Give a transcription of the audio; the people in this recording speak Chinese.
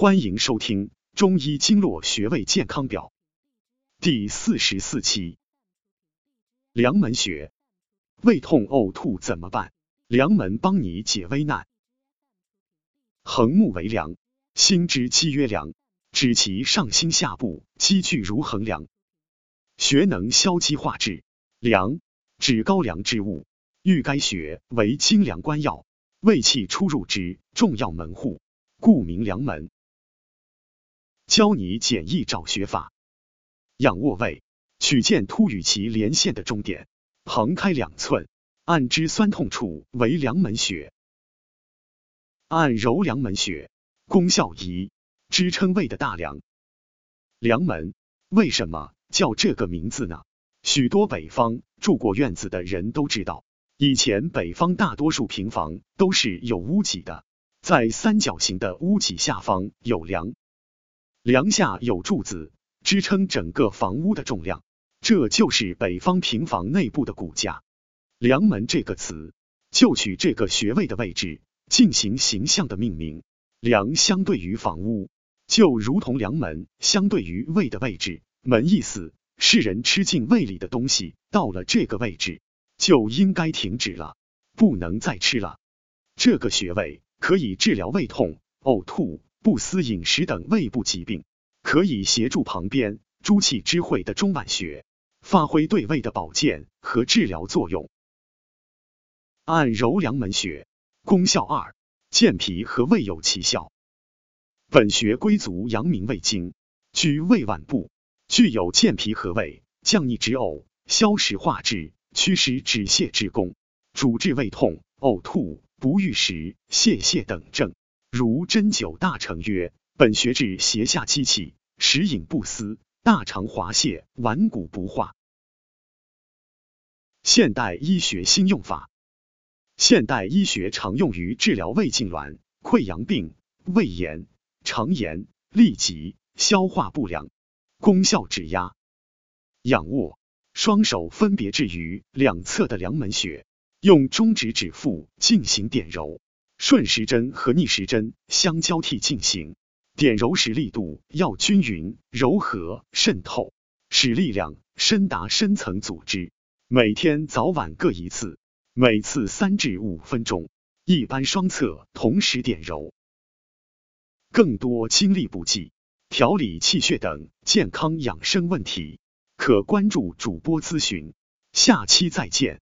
欢迎收听《中医经络穴位健康表》第四十四期。梁门穴，胃痛呕吐怎么办？梁门帮你解危难。横木为梁，心之积曰梁，指其上心下部积聚如横梁。穴能消积化滞，梁指高梁之物，欲该穴为清凉关要，胃气出入之重要门户，故名梁门。教你简易找穴法：仰卧位，取剑突与其连线的中点，横开两寸，按之酸痛处为梁门穴。按揉梁门穴，功效一，支撑胃的大梁。梁门为什么叫这个名字呢？许多北方住过院子的人都知道，以前北方大多数平房都是有屋脊的，在三角形的屋脊下方有梁。梁下有柱子支撑整个房屋的重量，这就是北方平房内部的骨架。梁门这个词就取这个穴位的位置进行形象的命名。梁相对于房屋，就如同梁门相对于胃的位置。门意思是人吃进胃里的东西到了这个位置就应该停止了，不能再吃了。这个穴位可以治疗胃痛、呕吐。不思饮食等胃部疾病，可以协助旁边诸气之会的中脘穴，发挥对胃的保健和治疗作用。按揉梁门穴，功效二，健脾和胃有奇效。本穴归足阳明胃经，居胃脘部，具有健脾和胃、降逆止呕、消食化滞、祛湿止泻之功，主治胃痛、呕吐、不欲食、泄泻等症。如针灸大成曰：本穴治胁下积气，食饮不思，大肠滑泻，顽固不化。现代医学新用法，现代医学常用于治疗胃痉挛、溃疡病、胃炎、肠炎、痢疾、消化不良。功效指压、仰卧，双手分别置于两侧的梁门穴，用中指指腹进行点揉。顺时针和逆时针相交替进行，点揉时力度要均匀、柔和、渗透，使力量深达深层组织。每天早晚各一次，每次三至五分钟，一般双侧同时点揉。更多精力补剂、调理气血等健康养生问题，可关注主播咨询。下期再见。